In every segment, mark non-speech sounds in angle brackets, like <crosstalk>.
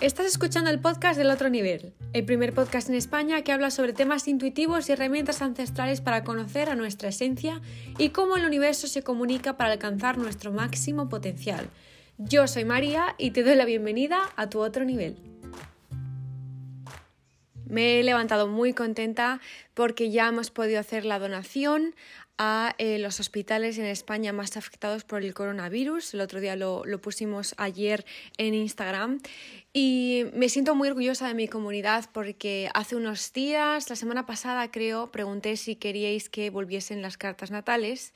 Estás escuchando el podcast del otro nivel, el primer podcast en España que habla sobre temas intuitivos y herramientas ancestrales para conocer a nuestra esencia y cómo el universo se comunica para alcanzar nuestro máximo potencial. Yo soy María y te doy la bienvenida a tu otro nivel. Me he levantado muy contenta porque ya hemos podido hacer la donación a eh, los hospitales en España más afectados por el coronavirus. El otro día lo, lo, pusimos ayer en Instagram y me siento muy orgullosa de mi comunidad porque hace unos días, la semana pasada creo, pregunté si queríais que volviesen las cartas natales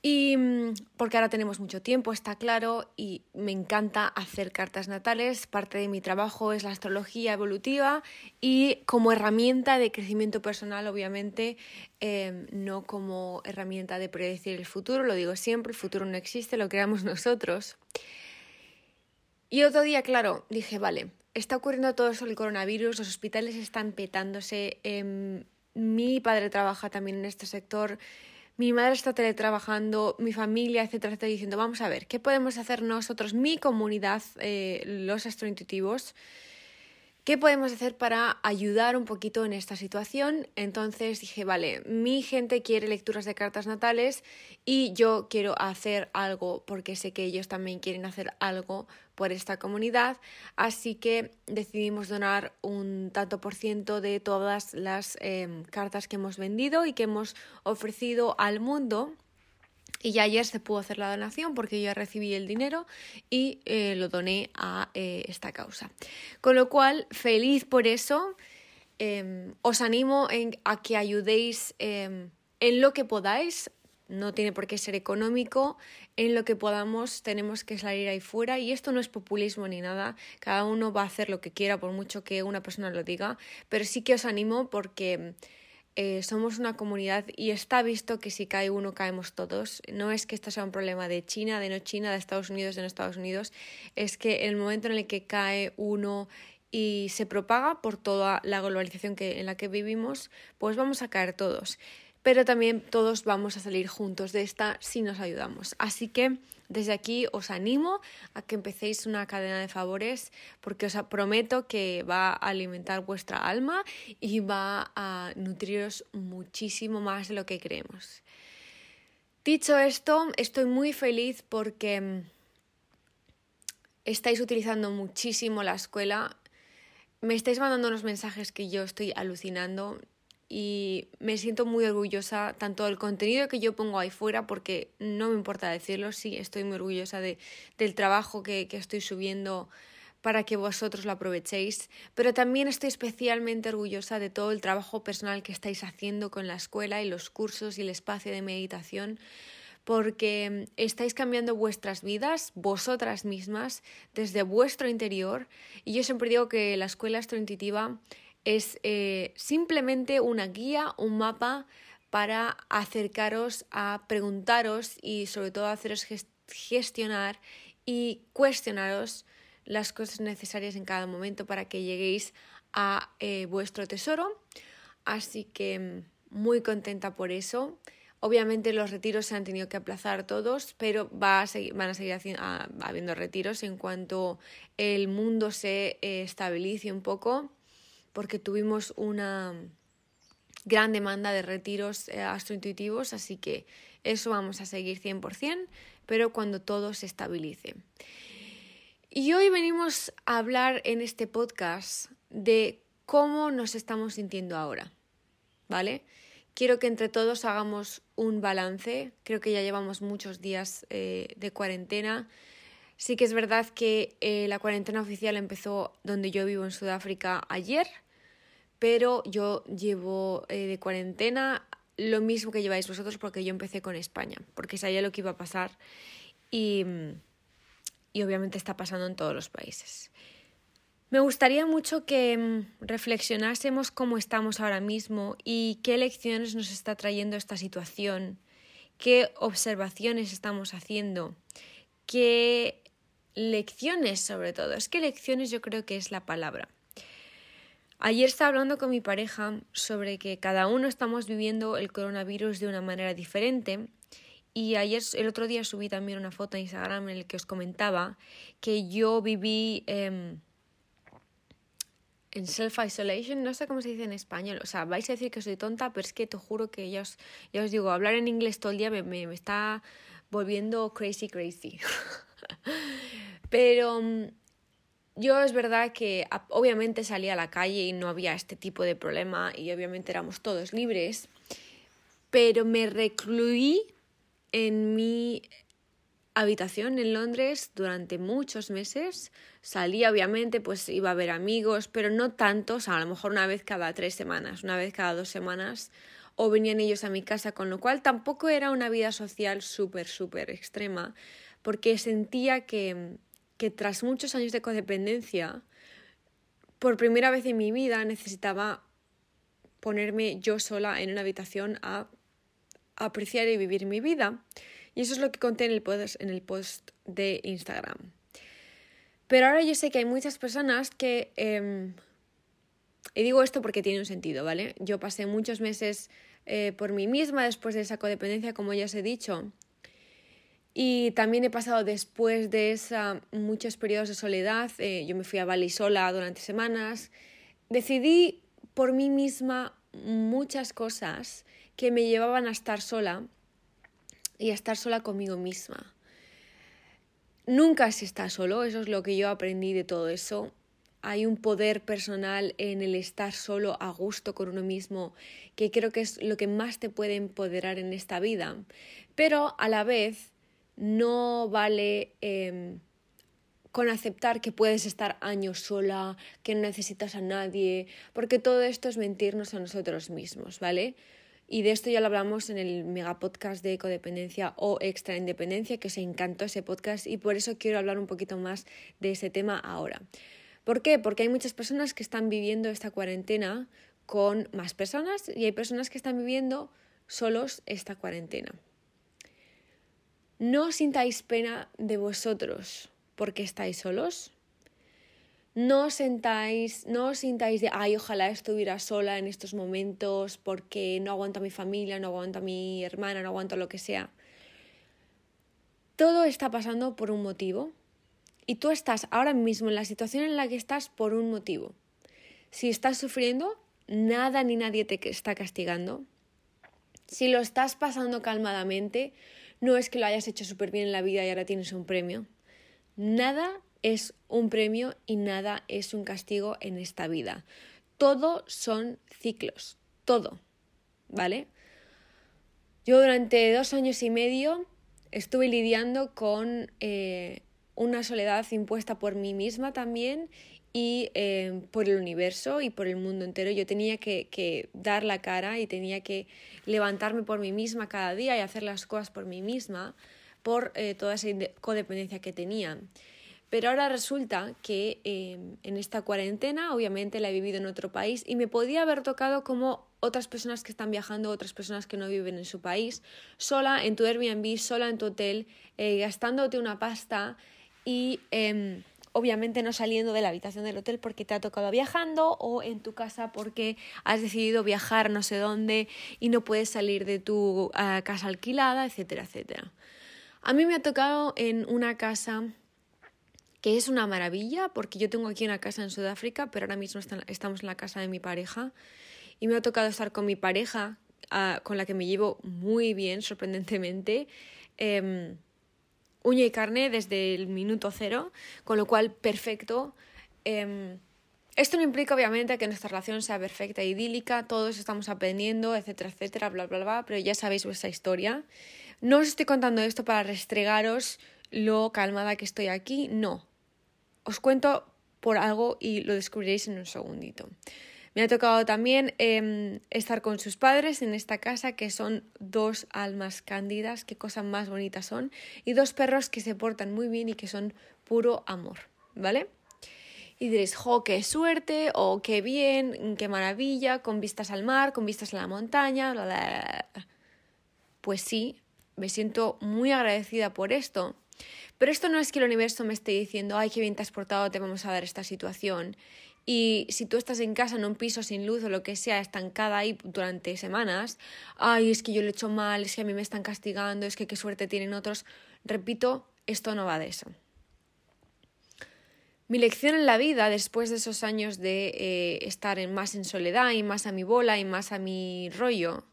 y mm, porque ahora tenemos mucho tiempo, está claro, y me encanta hacer cartas natales. Parte de mi trabajo es la astrología evolutiva y como herramienta de crecimiento personal, obviamente, em, no como herramienta de predecir el futuro, lo digo siempre, el futuro no existe, lo creamos nosotros. Y otro día, claro, dije, vale, está ocurriendo todo eso el coronavirus, los hospitales están petándose, em, mi padre trabaja también en este sector mi madre está teletrabajando, mi familia, etcétera, está diciendo, vamos a ver, ¿qué podemos hacer nosotros, mi comunidad, eh, los astrointuitivos? ¿Qué podemos hacer para ayudar un poquito en esta situación? Entonces dije, vale, mi gente quiere lecturas de cartas natales y yo quiero hacer algo porque sé que ellos también quieren hacer algo por esta comunidad, así que decidimos donar un tanto por ciento de todas las em, cartas que hemos vendido y que hemos ofrecido al mundo y ya ayer se pudo hacer la donación porque yo ya recibí el dinero y eh, lo doné a eh, esta causa. Con lo cual, feliz por eso. Em, os animo a que ayudéis em, en lo que podáis. No tiene por qué ser económico. En lo que podamos tenemos que salir ahí fuera. Y esto no es populismo ni nada. Cada uno va a hacer lo que quiera por mucho que una persona lo diga. Pero sí que os animo porque eh, somos una comunidad y está visto que si cae uno caemos todos. No es que esto sea un problema de China, de no China, de Estados Unidos, de no Estados Unidos, es que en el momento en el que cae uno y se propaga por toda la globalización que, en la que vivimos, pues vamos a caer todos. Pero también todos vamos a salir juntos de esta si nos ayudamos. Así que desde aquí os animo a que empecéis una cadena de favores porque os prometo que va a alimentar vuestra alma y va a nutriros muchísimo más de lo que creemos. Dicho esto, estoy muy feliz porque mm, estáis utilizando muchísimo la escuela. Me estáis mandando unos mensajes que yo estoy alucinando y me siento muy orgullosa tanto del contenido que yo pongo ahí fuera porque no me importa decirlo, sí, estoy muy orgullosa de, del trabajo que, que estoy subiendo para que vosotros lo aprovechéis, pero también estoy especialmente orgullosa de todo el trabajo personal que estáis haciendo con la escuela y los cursos y el espacio de meditación, porque estáis cambiando vuestras vidas, vosotras mismas, desde vuestro interior, y yo siempre digo que la escuela astrointuitiva es eh, simplemente una guía, un mapa para acercaros a preguntaros y sobre todo haceros gestionar y cuestionaros las cosas necesarias en cada momento para que lleguéis a eh, vuestro tesoro. Así que mm, muy contenta por eso. Obviamente los retiros se han tenido que aplazar todos, pero va a seguir, van a seguir habiendo retiros en cuanto el mundo se eh, estabilice un poco porque tuvimos una gran demanda de retiros eh, astrointuitivos, así que eso vamos a seguir 100%, pero cuando todo se estabilice. Y hoy venimos a hablar en este podcast de cómo nos estamos sintiendo ahora, ¿vale? Quiero que entre todos hagamos un balance, creo que ya llevamos muchos días eh, de cuarentena, Sí que es verdad que eh, la cuarentena oficial empezó donde yo vivo en Sudáfrica ayer, pero yo llevo eh, de cuarentena lo mismo que lleváis vosotros porque yo empecé con España, porque sabía lo que iba a pasar y, y obviamente está pasando en todos los países. Me gustaría mucho que mm, reflexionásemos cómo estamos ahora mismo y qué lecciones nos está trayendo esta situación, qué observaciones estamos haciendo, qué lecciones sobre todo. Es que lecciones yo creo que es la palabra. Ayer estaba hablando con mi pareja sobre que cada uno estamos viviendo el coronavirus de una manera diferente y ayer, el otro día subí también una foto a Instagram en la que os comentaba que yo viví em, en self-isolation, no sé cómo se dice en español, o sea, vais a decir que soy tonta, pero es que te juro que ya os, ya os digo, hablar en inglés todo el día me, me, me está volviendo crazy, crazy. <laughs> pero mm, yo es verdad que obviamente salía a la calle y no había este tipo de problema y obviamente éramos todos libres, pero me recluí en mi habitación en Londres durante muchos meses. Salía, obviamente, pues iba a ver amigos, pero no tantos, a lo mejor una vez cada tres semanas, una vez cada dos semanas, o venían ellos a mi casa, con lo cual tampoco era una vida social súper, súper extrema, porque sentía que, que tras muchos años de codependencia, por primera vez en mi vida necesitaba ponerme yo sola en una habitación a apreciar y vivir mi vida. Y eso es lo que conté en el post, en el post de Instagram. Pero ahora yo sé que hay muchas personas que... Em, y digo esto porque tiene un sentido, ¿vale? Yo pasé muchos meses eh, por mí misma después de esa codependencia, como ya os he dicho. Y también he pasado después de esa muchos periodos de soledad. Eh, yo me fui a Bali sola durante semanas. Decidí por mí misma muchas cosas que me llevaban a estar sola y a estar sola conmigo misma. Nunca se está solo, eso es lo que yo aprendí de todo eso. Hay un poder personal en el estar solo a gusto con uno mismo, que creo que es lo que más te puede empoderar en esta vida. Pero a la vez no vale em, con aceptar que puedes estar años sola, que no necesitas a nadie, porque todo esto es mentirnos a nosotros mismos, ¿vale? Y de esto ya lo hablamos en el mega podcast de codependencia o extra independencia, que se encantó ese podcast y por eso quiero hablar un poquito más de ese tema ahora. ¿Por qué? Porque hay muchas personas que están viviendo esta cuarentena con más personas y hay personas que están viviendo solos esta cuarentena. No sintáis pena de vosotros porque estáis solos, no sentáis, no os sintáis de, ay, ojalá estuviera sola en estos momentos porque no aguanto a mi familia, no aguanto a mi hermana, no aguanto lo que sea. Todo está pasando por un motivo y tú estás ahora mismo en la situación en la que estás por un motivo. Si estás sufriendo, nada ni nadie te está castigando. Si lo estás pasando calmadamente, no es que lo hayas hecho súper bien en la vida y ahora tienes un premio. Nada es un premio y nada es un castigo en esta vida. Todo son ciclos, todo, ¿vale? Yo durante dos años y medio estuve lidiando con eh, una soledad impuesta por mí misma también y eh, por el universo y por el mundo entero. Yo tenía que, dar la cara y tenía que levantarme por mí misma cada día y hacer las cosas por mí misma por eh, toda esa codependencia que tenía. Pero ahora resulta que em, en esta cuarentena, obviamente la he vivido en otro país y me podía haber tocado como otras personas que están viajando, otras personas que no viven en su país, sola en tu Airbnb, sola en tu hotel, eh, gastándote una pasta y em, obviamente no saliendo de la habitación del hotel porque te ha tocado viajando o en tu casa porque has decidido viajar no sé dónde y no puedes salir de tu eh, casa alquilada, etcétera, etcétera. A mí me ha tocado en una casa que es una maravilla porque yo tengo aquí una casa en Sudáfrica, pero ahora mismo estamos en la casa de mi pareja y me ha tocado estar con mi pareja, ah, con la que me llevo muy bien, sorprendentemente, em, uña y carne desde el minuto cero, con lo cual perfecto. Em, esto no implica obviamente que nuestra relación sea perfecta idílica, todos estamos aprendiendo, etcétera, etcétera, bla, bla, bla, pero ya sabéis vuestra historia. No os estoy contando esto para restregaros lo calmada que estoy aquí, no. Os cuento por algo y lo descubriréis en un segundito. Me ha tocado también em, estar con sus padres en esta casa, que son dos almas cándidas, qué cosas más bonitas son, y dos perros que se portan muy bien y que son puro amor, ¿vale? Y diréis, jo, qué suerte, o qué bien, qué maravilla, con vistas al mar, con vistas a la montaña, bla. Pues sí, me siento muy agradecida por esto, pero esto no es que el universo me esté diciendo, ay, qué bien te has portado, te vamos a dar esta situación. Y si tú estás en casa en un piso sin luz o lo que sea, estancada ahí durante semanas, ay, es que yo lo he hecho mal, es que a mí me están castigando, es que qué suerte tienen otros. Repito, esto no va de eso. Mi lección en la vida, después de esos años de eh, estar más en soledad y más a mi bola y más a mi rollo,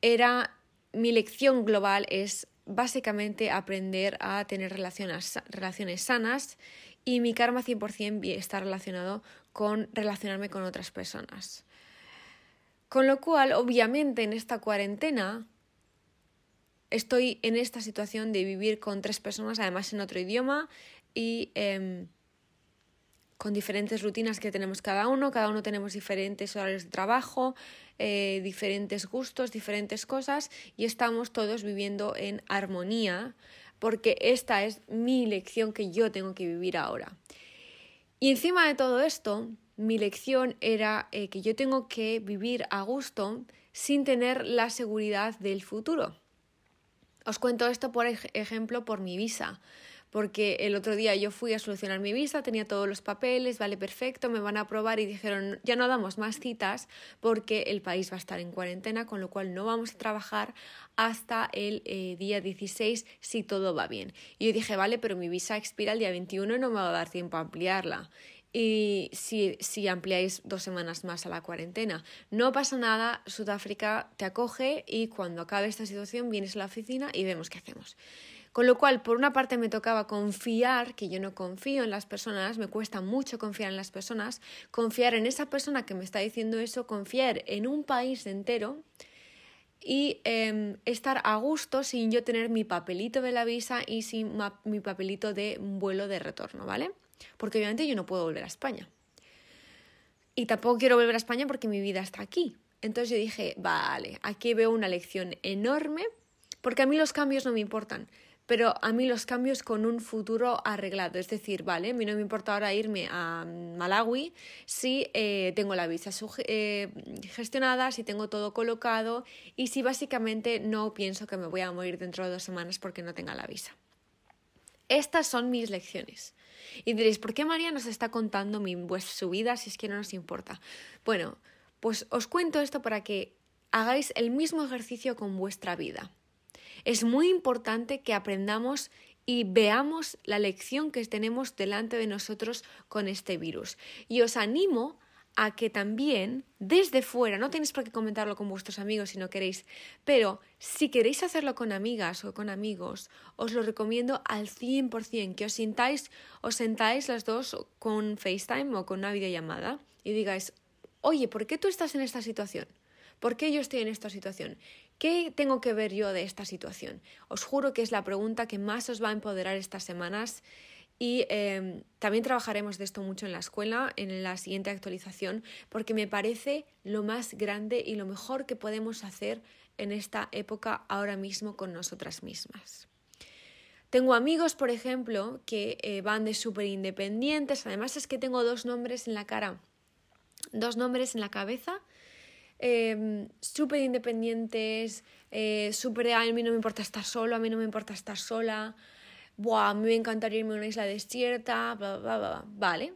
era mi lección global es básicamente aprender a tener relaciones, relaciones sanas y mi karma 100% está relacionado con relacionarme con otras personas. Con lo cual, obviamente, en esta cuarentena estoy en esta situación de vivir con tres personas, además en otro idioma y em, con diferentes rutinas que tenemos cada uno, cada uno tenemos diferentes horarios de trabajo, eh, diferentes gustos, diferentes cosas y estamos todos viviendo en armonía porque esta es mi lección que yo tengo que vivir ahora. Y encima de todo esto, mi lección era eh, que yo tengo que vivir a gusto sin tener la seguridad del futuro. Os cuento esto, por ejemplo, por mi visa porque el otro día yo fui a solucionar mi visa, tenía todos los papeles, vale, perfecto, me van a aprobar y dijeron, ya no damos más citas porque el país va a estar en cuarentena, con lo cual no vamos a trabajar hasta el eh, día 16 si todo va bien. Y yo dije, vale, pero mi visa expira el día 21 y no me va a dar tiempo a ampliarla y si, si, ampliáis dos semanas más a la cuarentena. No pasa nada, Sudáfrica te acoge y cuando acabe esta situación vienes a la oficina y vemos qué hacemos. Con lo cual, por una parte me tocaba confiar, que yo no confío en las personas, me cuesta mucho confiar en las personas, confiar en esa persona que me está diciendo eso, confiar en un país entero y em, estar a gusto sin yo tener mi papelito de la visa y sin mi papelito de vuelo de retorno, ¿vale? Porque obviamente yo no puedo volver a España. Y tampoco quiero volver a España porque mi vida está aquí. Entonces yo dije, vale, aquí veo una lección enorme, porque a mí los cambios no me importan pero a mí los cambios con un futuro arreglado. Es decir, vale, a mí no me importa ahora irme a Malawi si eh, tengo la visa eh, gestionada, si tengo todo colocado y si básicamente no pienso que me voy a morir dentro de dos semanas porque no tenga la visa. Estas son mis lecciones. Y diréis, ¿por qué María nos está contando mi, su vida si es que no nos importa? Bueno, pues os cuento esto para que hagáis el mismo ejercicio con vuestra vida. Es muy importante que aprendamos y veamos la lección que tenemos delante de nosotros con este virus. Y os animo a que también desde fuera, no tenéis por qué comentarlo con vuestros amigos si no queréis, pero si queréis hacerlo con amigas o con amigos, os lo recomiendo al 100%, que os sintáis, os sentáis las dos con FaceTime o con una videollamada y digáis, oye, ¿por qué tú estás en esta situación? ¿Por qué yo estoy en esta situación? ¿Qué tengo que ver yo de esta situación? Os juro que es la pregunta que más os va a empoderar estas semanas y em, también trabajaremos de esto mucho en la escuela, en la siguiente actualización, porque me parece lo más grande y lo mejor que podemos hacer en esta época ahora mismo con nosotras mismas. Tengo amigos, por ejemplo, que eh, van de súper independientes, además es que tengo dos nombres en la cara, dos nombres en la cabeza eh, súper independientes, eh, súper, a mí no me importa estar solo, a mí no me importa estar sola, Buah, a mí me encantaría irme a una isla desierta, bla, bla, bla, Vale,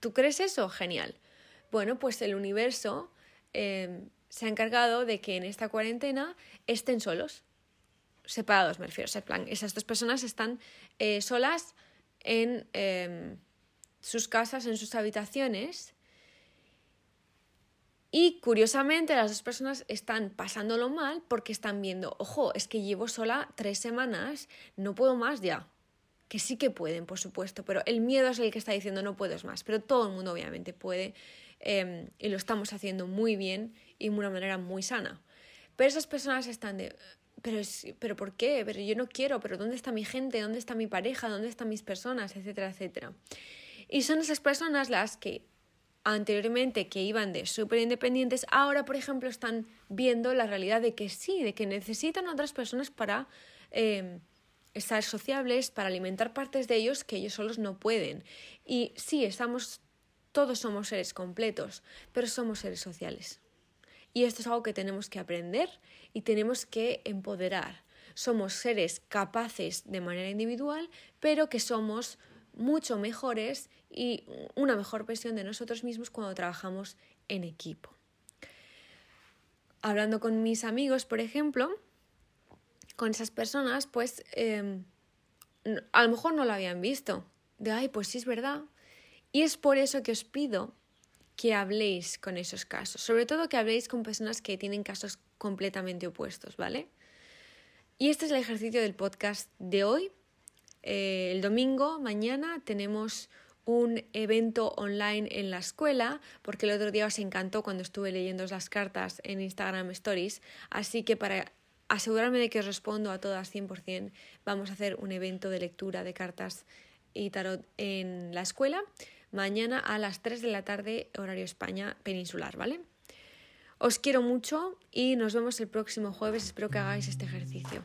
¿tú crees eso? Genial. Bueno, pues el universo em, se ha encargado de que en esta cuarentena estén solos, separados, me refiero. O plan, esas dos personas están eh, solas en em, sus casas, en sus habitaciones, y curiosamente las dos personas están pasándolo mal porque están viendo, ojo, es que llevo sola tres semanas, no puedo más ya. Que sí que pueden, por supuesto, pero el miedo es el que está diciendo no puedes más. Pero todo el mundo obviamente puede em, y lo estamos haciendo muy bien y de una manera muy sana. Pero esas personas están de, pero, pero ¿por qué? Pero yo no quiero, pero ¿dónde está mi gente? ¿Dónde está mi pareja? ¿Dónde están mis personas? Etcétera, etcétera. Y son esas personas las que anteriormente que iban de súper independientes, ahora, por ejemplo, están viendo la realidad de que sí, de que necesitan otras personas para em, estar sociables, para alimentar partes de ellos que ellos solos no pueden. Y sí, estamos, todos somos seres completos, pero somos seres sociales. Y esto es algo que tenemos que aprender y tenemos que empoderar. Somos seres capaces de manera individual, pero que somos mucho mejores y una mejor versión de nosotros mismos cuando trabajamos en equipo. Hablando con mis amigos, por ejemplo, con esas personas, pues em, a lo mejor no lo habían visto. De, ay, pues sí es verdad, Y es por eso que os pido que habléis con esos casos, sobre todo que habléis con personas que tienen casos completamente opuestos, ¿vale? Y este es el ejercicio del podcast de hoy. Eh, el domingo, mañana, tenemos un evento online en la escuela, porque el otro día os encantó cuando estuve leyendo las cartas en Instagram Stories, así que para asegurarme de que os respondo a todas 100%, vamos a hacer un evento de lectura de cartas y tarot en la escuela, mañana a las 3 de la tarde, horario España peninsular, ¿vale? Os quiero mucho y nos vemos el próximo jueves, espero que hagáis este ejercicio.